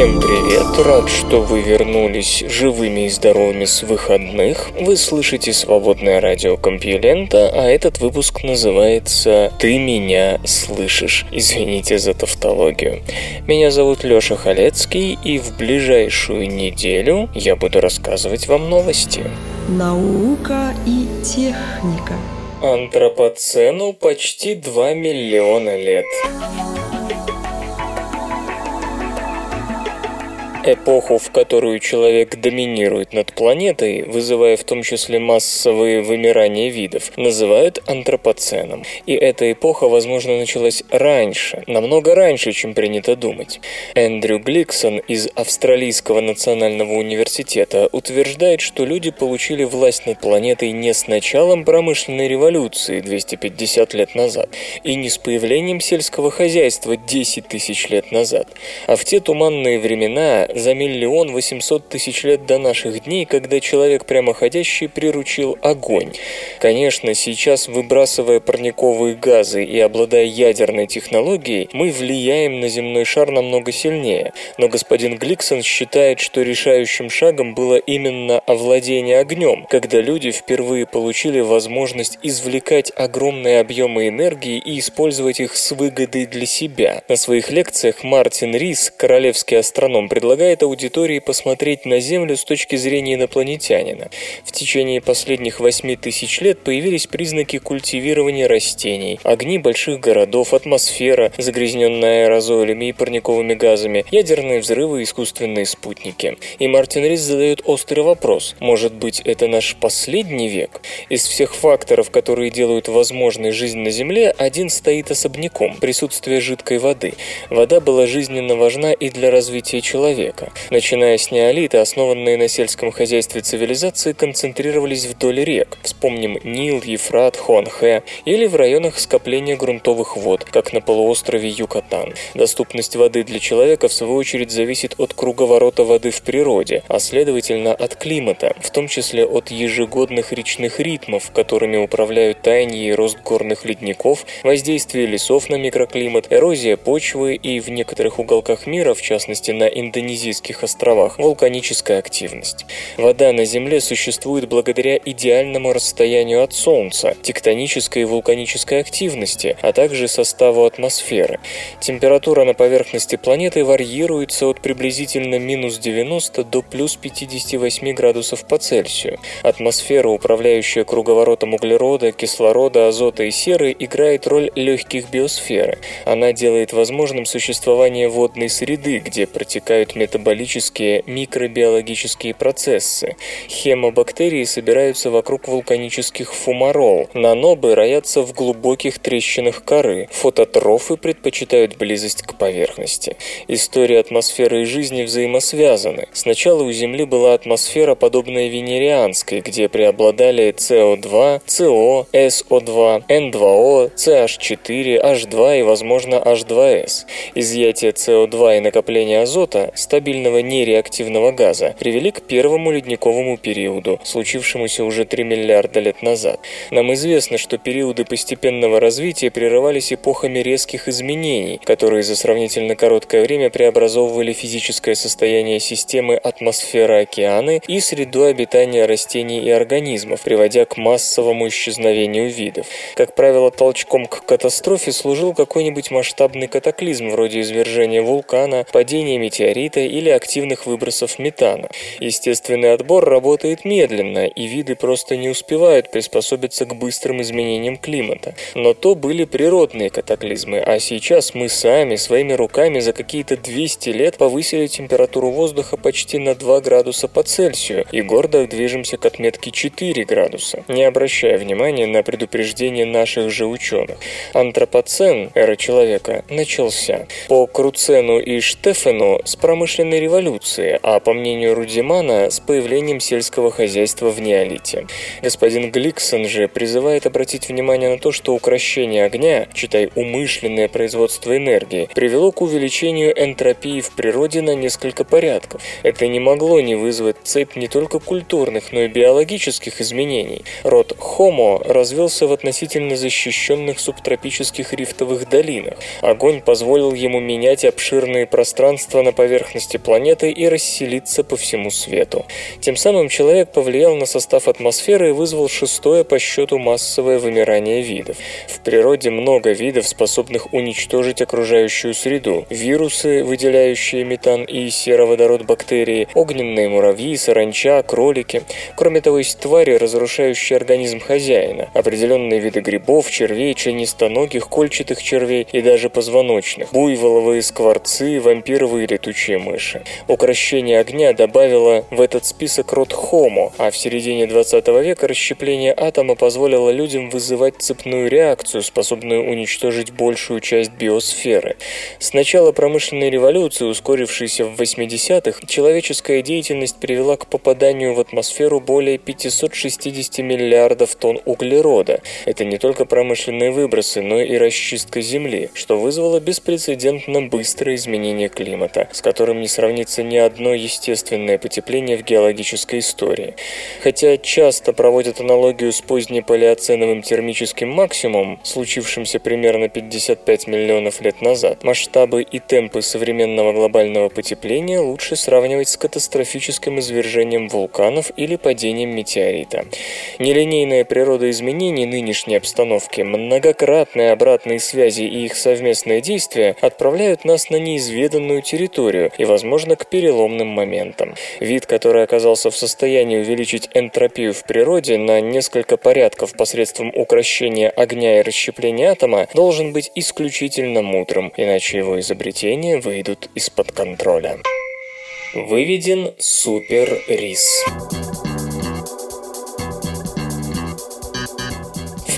Всем привет! Рад, что вы вернулись живыми и здоровыми с выходных. Вы слышите свободное радио Компьюлента, а этот выпуск называется «Ты меня слышишь». Извините за тавтологию. Меня зовут Лёша Халецкий, и в ближайшую неделю я буду рассказывать вам новости. Наука и техника Антропоцену почти 2 миллиона лет. Эпоху, в которую человек доминирует над планетой, вызывая в том числе массовые вымирания видов, называют антропоценом. И эта эпоха, возможно, началась раньше, намного раньше, чем принято думать. Эндрю Гликсон из Австралийского национального университета утверждает, что люди получили власть над планетой не с началом промышленной революции 250 лет назад и не с появлением сельского хозяйства 10 тысяч лет назад, а в те туманные времена, за миллион восемьсот тысяч лет до наших дней, когда человек прямоходящий приручил огонь. Конечно, сейчас, выбрасывая парниковые газы и обладая ядерной технологией, мы влияем на земной шар намного сильнее. Но господин Гликсон считает, что решающим шагом было именно овладение огнем, когда люди впервые получили возможность извлекать огромные объемы энергии и использовать их с выгодой для себя. На своих лекциях Мартин Рис, королевский астроном, предлагает аудитории посмотреть на Землю с точки зрения инопланетянина. В течение последних 8 тысяч лет появились признаки культивирования растений, огни больших городов, атмосфера, загрязненная аэрозолями и парниковыми газами, ядерные взрывы и искусственные спутники. И Мартин Рис задает острый вопрос. Может быть, это наш последний век? Из всех факторов, которые делают возможной жизнь на Земле, один стоит особняком – присутствие жидкой воды. Вода была жизненно важна и для развития человека. Начиная с неолита, основанные на сельском хозяйстве цивилизации концентрировались вдоль рек. Вспомним Нил, Ефрат, Хуанхэ или в районах скопления грунтовых вод, как на полуострове Юкатан. Доступность воды для человека, в свою очередь, зависит от круговорота воды в природе, а следовательно от климата, в том числе от ежегодных речных ритмов, которыми управляют таяние и рост горных ледников, воздействие лесов на микроклимат, эрозия почвы и в некоторых уголках мира, в частности на Индонезийских островах, вулканическая активность. Вода на Земле существует благодаря идеальному расстоянию от Солнца, тектонической и вулканической активности, а также составу атмосферы. Температура на поверхности планеты варьируется от приблизительно минус 90 до плюс 58 градусов по Цельсию. Атмосфера, управляющая круговоротом углерода, кислорода, азота и серы, играет роль легких биосферы. Она делает возможным существование водной среды, где протекают метаболические микробиологические процессы. Хемобактерии собираются вокруг вулканических фумарол. Нанобы роятся в глубоких трещинах коры. Фототрофы предпочитают близость к поверхности. История атмосферы и жизни взаимосвязаны. Сначала у Земли была атмосфера, подобная венерианской, где преобладали СО2, СО, СО2, N2O, CH4, H2 и, возможно, H2S. Изъятие СО2 и накопление азота, стабильного нереактивного газа, привели к первому ледниковому периоду, случившемуся уже 3 миллиарда лет назад. Нам известно, что периоды постепенного развития прерывались эпохами резких изменений, которые за сравнительно короткое время преобразовывали физическое состояние системы атмосфера-океаны и среду обитания растений и организмов, приводя к массовому исчезновению видов. Как правило, толчком к катастрофе служил какой-нибудь масштабный катаклизм вроде извержения вулкана, падения метеорита или активных выбросов метана. Естественный отбор работает медленно, и виды просто не успевают приспособиться к быстрым изменениям климата. Но то были природные катаклизмы, а сейчас мы сами своими руками за какие-то 200 лет повысили температуру воздуха почти на 2 градуса по Цельсию и гордо движемся к отметке 4 градуса, не обращая внимания на предупреждение наших же ученых. Антропоцен, эра человека, начался. По Круцену и Штефену с промышленной промышленной революции, а по мнению Рудимана, с появлением сельского хозяйства в неолите. Господин Гликсон же призывает обратить внимание на то, что укращение огня, читай умышленное производство энергии, привело к увеличению энтропии в природе на несколько порядков. Это не могло не вызвать цепь не только культурных, но и биологических изменений. Род Homo развился в относительно защищенных субтропических рифтовых долинах. Огонь позволил ему менять обширные пространства на поверхности планеты и расселиться по всему свету. Тем самым человек повлиял на состав атмосферы и вызвал шестое по счету массовое вымирание видов. В природе много видов, способных уничтожить окружающую среду. Вирусы, выделяющие метан и сероводород бактерии, огненные муравьи, саранча, кролики. Кроме того, есть твари, разрушающие организм хозяина. Определенные виды грибов, червей, членистоногих, кольчатых червей и даже позвоночных. Буйволовые скворцы, вампировые летучие мыши. Укращение огня добавило в этот список род Homo, а в середине 20 века расщепление атома позволило людям вызывать цепную реакцию, способную уничтожить большую часть биосферы. С начала промышленной революции, ускорившейся в 80-х, человеческая деятельность привела к попаданию в атмосферу более 560 миллиардов тонн углерода. Это не только промышленные выбросы, но и расчистка Земли, что вызвало беспрецедентно быстрое изменение климата, с которым не сравнится ни одно естественное потепление в геологической истории. Хотя часто проводят аналогию с позднепалеоценовым термическим максимумом, случившимся примерно 55 миллионов лет назад, масштабы и темпы современного глобального потепления лучше сравнивать с катастрофическим извержением вулканов или падением метеорита. Нелинейная природа изменений нынешней обстановки, многократные обратные связи и их совместные действия отправляют нас на неизведанную территорию и, возможно, к переломным моментам. Вид, который оказался в состоянии увеличить энтропию в природе на несколько порядков посредством укращения огня и расщепления атома, должен быть исключительно мудрым, иначе его изобретения выйдут из-под контроля. Выведен супер-рис.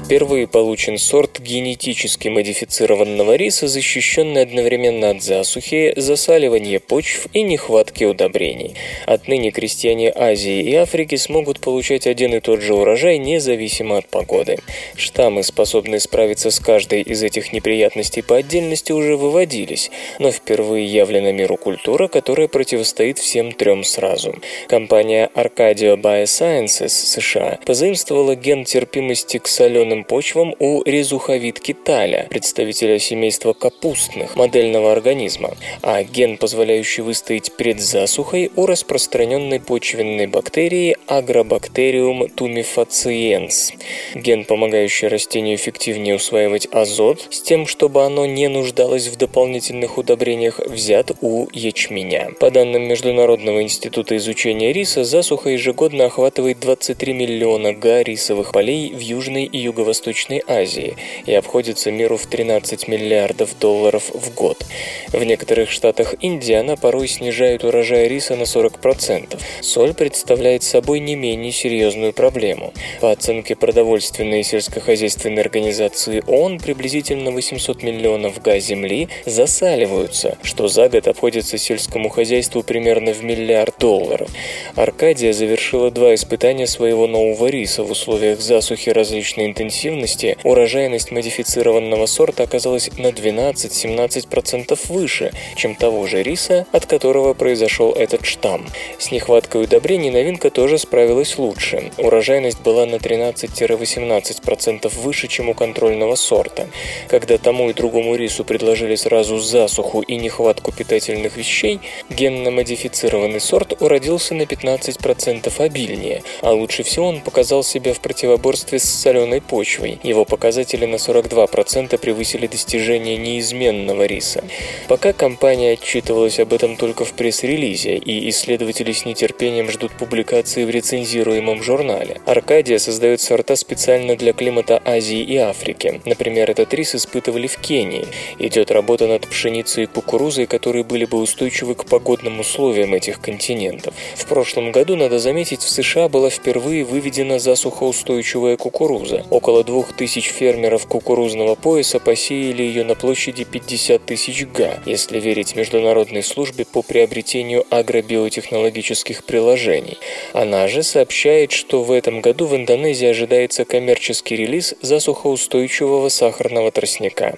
Впервые получен сорт генетически модифицированного риса, защищенный одновременно от засухи, засаливания почв и нехватки удобрений. Отныне крестьяне Азии и Африки смогут получать один и тот же урожай независимо от погоды. Штаммы, способные справиться с каждой из этих неприятностей по отдельности, уже выводились, но впервые явлена миру культура, которая противостоит всем трем сразу. Компания Arcadio Biosciences США позаимствовала ген терпимости к соленым почвам у резуховидки таля, представителя семейства капустных, модельного организма, а ген, позволяющий выстоять перед засухой, у распространенной почвенной бактерии Agrobacterium tumefaciens. Ген, помогающий растению эффективнее усваивать азот, с тем, чтобы оно не нуждалось в дополнительных удобрениях, взят у ячменя. По данным Международного института изучения риса, засуха ежегодно охватывает 23 миллиона га рисовых полей в Южной и Юго Юго-Восточной Азии и обходится миру в 13 миллиардов долларов в год. В некоторых штатах Индии она порой снижает урожай риса на 40%. Соль представляет собой не менее серьезную проблему. По оценке продовольственной и сельскохозяйственной организации ООН, приблизительно 800 миллионов га земли засаливаются, что за год обходится сельскому хозяйству примерно в миллиард долларов. Аркадия завершила два испытания своего нового риса в условиях засухи различной интенсивности интенсивности урожайность модифицированного сорта оказалась на 12-17% выше, чем того же риса, от которого произошел этот штамм. С нехваткой удобрений новинка тоже справилась лучше. Урожайность была на 13-18% выше, чем у контрольного сорта. Когда тому и другому рису предложили сразу засуху и нехватку питательных вещей, генно-модифицированный сорт уродился на 15% обильнее, а лучше всего он показал себя в противоборстве с соленой почвой почвой. Его показатели на 42% превысили достижения неизменного риса. Пока компания отчитывалась об этом только в пресс-релизе, и исследователи с нетерпением ждут публикации в рецензируемом журнале. Аркадия создает сорта специально для климата Азии и Африки. Например, этот рис испытывали в Кении. Идет работа над пшеницей и кукурузой, которые были бы устойчивы к погодным условиям этих континентов. В прошлом году, надо заметить, в США была впервые выведена засухоустойчивая кукуруза. Около двух тысяч фермеров кукурузного пояса посеяли ее на площади 50 тысяч га, если верить Международной службе по приобретению агробиотехнологических приложений. Она же сообщает, что в этом году в Индонезии ожидается коммерческий релиз засухоустойчивого сахарного тростника.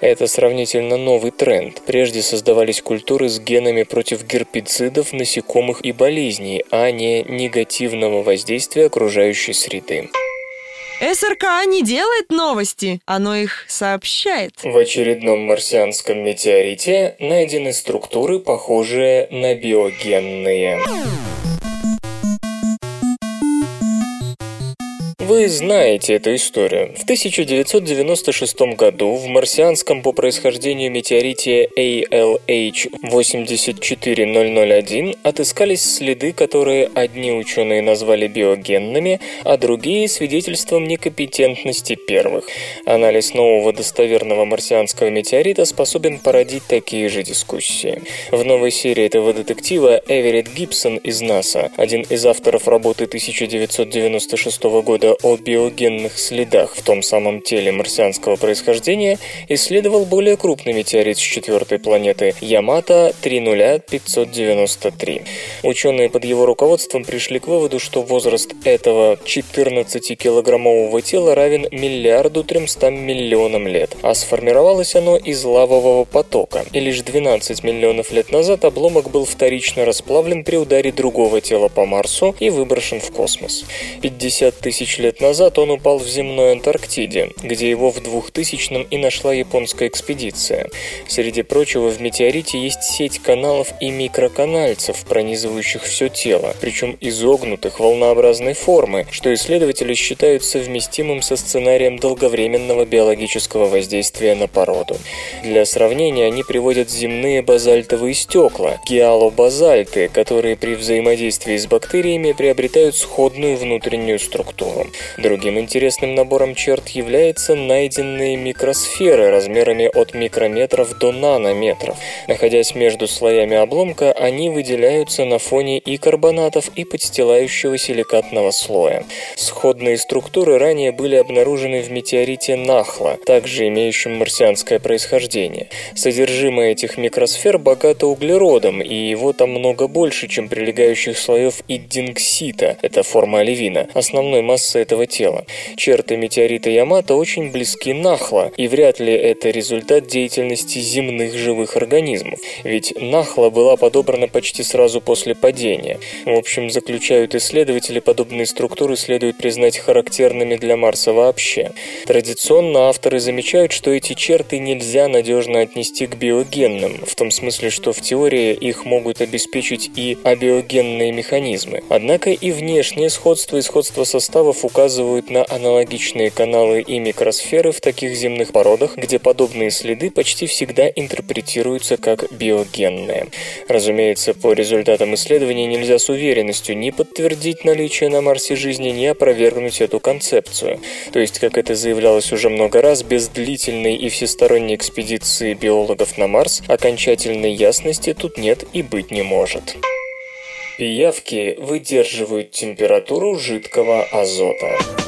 Это сравнительно новый тренд. Прежде создавались культуры с генами против герпицидов, насекомых и болезней, а не негативного воздействия окружающей среды. СРК не делает новости, оно их сообщает. В очередном марсианском метеорите найдены структуры, похожие на биогенные. Вы знаете эту историю. В 1996 году в марсианском по происхождению метеорите ALH-84001 отыскались следы, которые одни ученые назвали биогенными, а другие – свидетельством некомпетентности первых. Анализ нового достоверного марсианского метеорита способен породить такие же дискуссии. В новой серии этого детектива Эверетт Гибсон из НАСА, один из авторов работы 1996 года о биогенных следах в том самом теле марсианского происхождения, исследовал более крупный метеорит с четвертой планеты Ямато 30593. Ученые под его руководством пришли к выводу, что возраст этого 14-килограммового тела равен миллиарду 300 миллионам лет, а сформировалось оно из лавового потока, и лишь 12 миллионов лет назад обломок был вторично расплавлен при ударе другого тела по Марсу и выброшен в космос. 50 тысяч лет назад он упал в земной Антарктиде, где его в 2000-м и нашла японская экспедиция. Среди прочего, в метеорите есть сеть каналов и микроканальцев, пронизывающих все тело, причем изогнутых волнообразной формы, что исследователи считают совместимым со сценарием долговременного биологического воздействия на породу. Для сравнения они приводят земные базальтовые стекла, гиалобазальты, которые при взаимодействии с бактериями приобретают сходную внутреннюю структуру. Другим интересным набором черт является найденные микросферы размерами от микрометров до нанометров. Находясь между слоями обломка, они выделяются на фоне и карбонатов, и подстилающего силикатного слоя. Сходные структуры ранее были обнаружены в метеорите Нахла, также имеющем марсианское происхождение. Содержимое этих микросфер богато углеродом, и его там много больше, чем прилегающих слоев иддингсита, это форма оливина, основной массы этого тела. Черты метеорита Ямато очень близки Нахла, и вряд ли это результат деятельности земных живых организмов, ведь Нахла была подобрана почти сразу после падения. В общем, заключают исследователи, подобные структуры следует признать характерными для Марса вообще. Традиционно авторы замечают, что эти черты нельзя надежно отнести к биогенным, в том смысле, что в теории их могут обеспечить и абиогенные механизмы. Однако и внешнее сходство и сходство составов указывают на аналогичные каналы и микросферы в таких земных породах, где подобные следы почти всегда интерпретируются как биогенные. Разумеется, по результатам исследований нельзя с уверенностью ни подтвердить наличие на Марсе жизни, ни опровергнуть эту концепцию. То есть, как это заявлялось уже много раз, без длительной и всесторонней экспедиции биологов на Марс окончательной ясности тут нет и быть не может. Пиявки выдерживают температуру жидкого азота.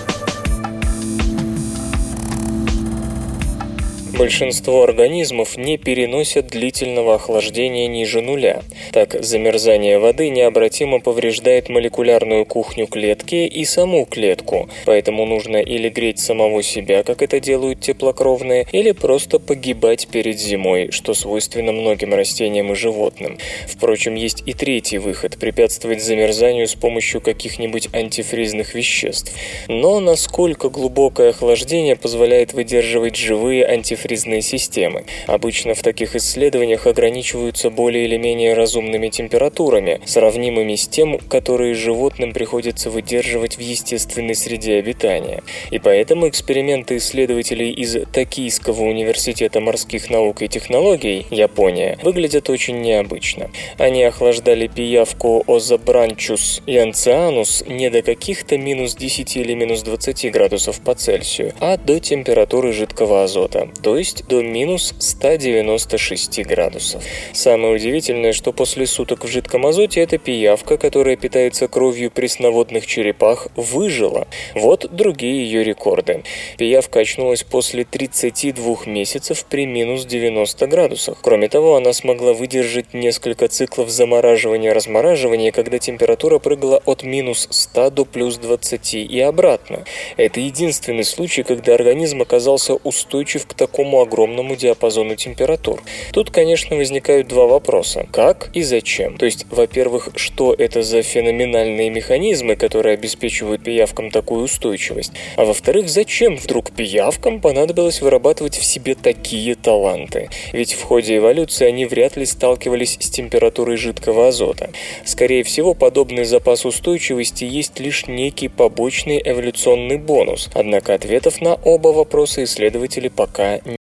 Большинство организмов не переносят длительного охлаждения ниже нуля. Так, замерзание воды необратимо повреждает молекулярную кухню клетки и саму клетку, поэтому нужно или греть самого себя, как это делают теплокровные, или просто погибать перед зимой, что свойственно многим растениям и животным. Впрочем, есть и третий выход – препятствовать замерзанию с помощью каких-нибудь антифризных веществ. Но насколько глубокое охлаждение позволяет выдерживать живые антифризные фризные системы. Обычно в таких исследованиях ограничиваются более или менее разумными температурами, сравнимыми с тем, которые животным приходится выдерживать в естественной среде обитания. И поэтому эксперименты исследователей из Токийского университета морских наук и технологий, Япония, выглядят очень необычно. Они охлаждали пиявку Озабранчус янцианус не до каких-то минус 10 или минус 20 градусов по Цельсию, а до температуры жидкого азота, то есть до минус 196 градусов. Самое удивительное, что после суток в жидком азоте эта пиявка, которая питается кровью пресноводных черепах, выжила. Вот другие ее рекорды. Пиявка очнулась после 32 месяцев при минус 90 градусах. Кроме того, она смогла выдержать несколько циклов замораживания-размораживания, когда температура прыгала от минус 100 до плюс 20 и обратно. Это единственный случай, когда организм оказался устойчив к такому огромному диапазону температур. Тут, конечно, возникают два вопроса. Как и зачем? То есть, во-первых, что это за феноменальные механизмы, которые обеспечивают пиявкам такую устойчивость? А во-вторых, зачем вдруг пиявкам понадобилось вырабатывать в себе такие таланты? Ведь в ходе эволюции они вряд ли сталкивались с температурой жидкого азота. Скорее всего, подобный запас устойчивости есть лишь некий побочный эволюционный бонус. Однако ответов на оба вопроса исследователи пока не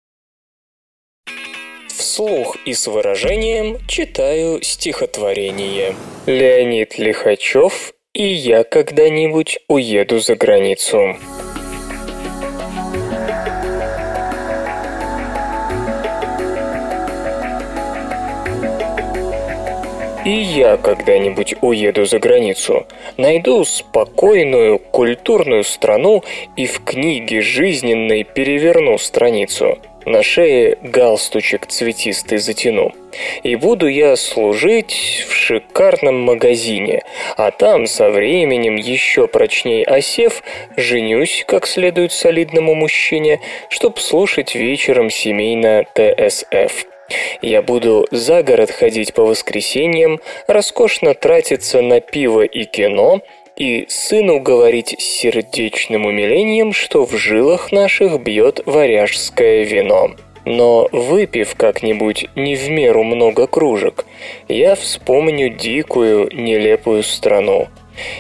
Вслух и с выражением читаю стихотворение. Леонид Лихачев и я когда-нибудь уеду за границу. И я когда-нибудь уеду за границу, найду спокойную, культурную страну и в книге жизненной переверну страницу. На шее галстучек цветистый затяну. И буду я служить в шикарном магазине, а там со временем еще прочней осев, женюсь как следует солидному мужчине, чтоб слушать вечером семейно ТСФ. Я буду за город ходить по воскресеньям, роскошно тратиться на пиво и кино, и сыну говорить с сердечным умилением, что в жилах наших бьет варяжское вино. Но выпив как-нибудь не в меру много кружек, я вспомню дикую, нелепую страну.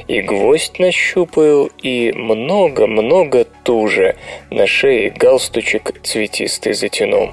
И гвоздь нащупаю, и много-много туже на шее галстучек цветистый затяну.